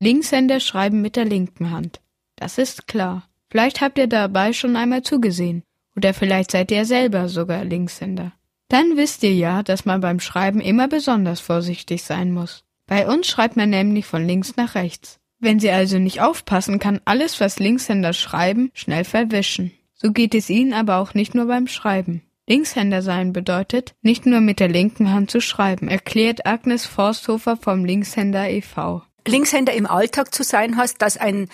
Linkshänder schreiben mit der linken Hand. Das ist klar. Vielleicht habt ihr dabei schon einmal zugesehen. Oder vielleicht seid ihr selber sogar Linkshänder. Dann wisst ihr ja, dass man beim Schreiben immer besonders vorsichtig sein muss. Bei uns schreibt man nämlich von links nach rechts. Wenn Sie also nicht aufpassen, kann alles, was Linkshänder schreiben, schnell verwischen. So geht es Ihnen aber auch nicht nur beim Schreiben. Linkshänder sein bedeutet, nicht nur mit der linken Hand zu schreiben, erklärt Agnes Forsthofer vom Linkshänder e.V. Linkshänder im Alltag zu sein heißt, dass ein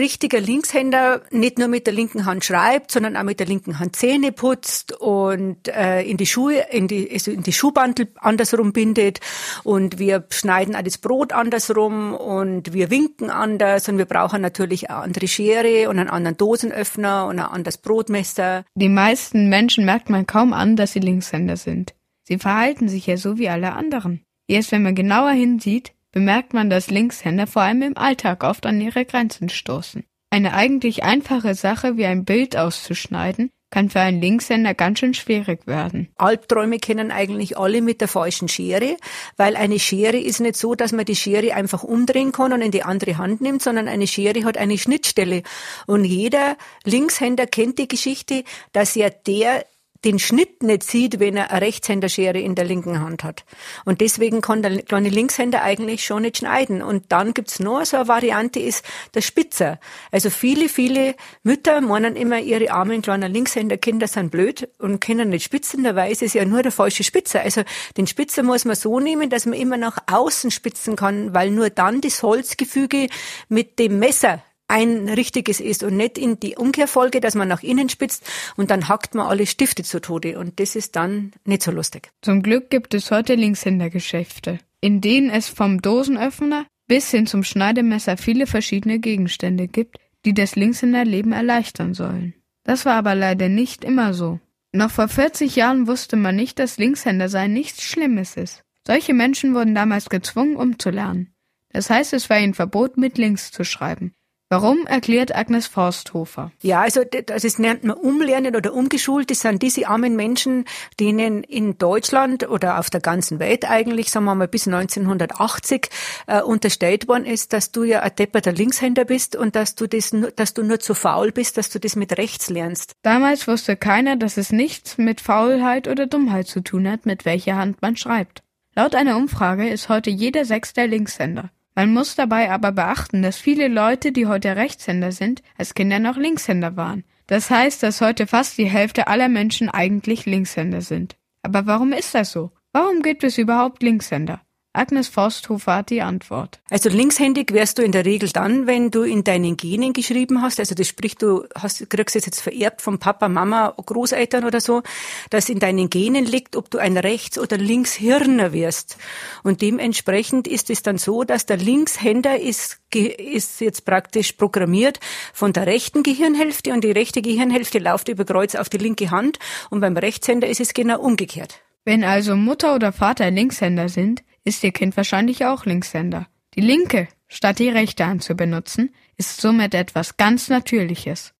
richtiger Linkshänder nicht nur mit der linken Hand schreibt, sondern auch mit der linken Hand Zähne putzt und äh, in die Schuhe, in die, also in die Schuhbandel andersrum bindet und wir schneiden auch das Brot andersrum und wir winken anders und wir brauchen natürlich eine andere Schere und einen anderen Dosenöffner und ein anderes Brotmesser. Die meisten Menschen merkt man kaum an, dass sie Linkshänder sind. Sie verhalten sich ja so wie alle anderen. Erst wenn man genauer hinsieht, bemerkt man, dass Linkshänder vor allem im Alltag oft an ihre Grenzen stoßen. Eine eigentlich einfache Sache wie ein Bild auszuschneiden, kann für einen Linkshänder ganz schön schwierig werden. Albträume kennen eigentlich alle mit der falschen Schere, weil eine Schere ist nicht so, dass man die Schere einfach umdrehen kann und in die andere Hand nimmt, sondern eine Schere hat eine Schnittstelle. Und jeder Linkshänder kennt die Geschichte, dass ja der den Schnitt nicht sieht, wenn er eine Rechtshänderschere in der linken Hand hat. Und deswegen kann der kleine Linkshänder eigentlich schon nicht schneiden. Und dann gibt's noch so eine Variante, ist der Spitzer. Also viele, viele Mütter meinen immer, ihre armen kleinen Linkshänderkinder sind blöd und können nicht spitzen. Dabei ist es ja nur der falsche Spitzer. Also den Spitzer muss man so nehmen, dass man immer nach außen spitzen kann, weil nur dann das Holzgefüge mit dem Messer ein richtiges ist und nicht in die Umkehrfolge, dass man nach innen spitzt und dann hackt man alle Stifte zu Tode und das ist dann nicht so lustig. Zum Glück gibt es heute Linkshändergeschäfte, in denen es vom Dosenöffner bis hin zum Schneidemesser viele verschiedene Gegenstände gibt, die das Linkshänderleben erleichtern sollen. Das war aber leider nicht immer so. Noch vor 40 Jahren wusste man nicht, dass Linkshänder sein nichts Schlimmes ist. Solche Menschen wurden damals gezwungen, umzulernen. Das heißt, es war ihnen verboten, mit links zu schreiben. Warum erklärt Agnes Forsthofer? Ja, also das nennt man Umlernen oder umgeschult. Das sind diese armen Menschen, denen in Deutschland oder auf der ganzen Welt eigentlich, sagen wir mal bis 1980 äh, unterstellt worden ist, dass du ja ein depperter Linkshänder bist und dass du das, dass du nur zu faul bist, dass du das mit rechts lernst. Damals wusste keiner, dass es nichts mit Faulheit oder Dummheit zu tun hat, mit welcher Hand man schreibt. Laut einer Umfrage ist heute jeder Sechste Linkshänder. Man muss dabei aber beachten, dass viele Leute, die heute Rechtshänder sind, als Kinder noch Linkshänder waren. Das heißt, dass heute fast die Hälfte aller Menschen eigentlich Linkshänder sind. Aber warum ist das so? Warum gibt es überhaupt Linkshänder? Agnes Forsthofer hat die Antwort. Also linkshändig wärst du in der Regel dann, wenn du in deinen Genen geschrieben hast, also das spricht, du hast, kriegst es jetzt vererbt vom Papa, Mama, Großeltern oder so, dass in deinen Genen liegt, ob du ein Rechts- oder Linkshirner wirst. Und dementsprechend ist es dann so, dass der Linkshänder ist, ist jetzt praktisch programmiert von der rechten Gehirnhälfte und die rechte Gehirnhälfte läuft über Kreuz auf die linke Hand und beim Rechtshänder ist es genau umgekehrt. Wenn also Mutter oder Vater Linkshänder sind, ist Ihr Kind wahrscheinlich auch Linkshänder. Die linke statt die rechte Hand zu benutzen, ist somit etwas ganz Natürliches.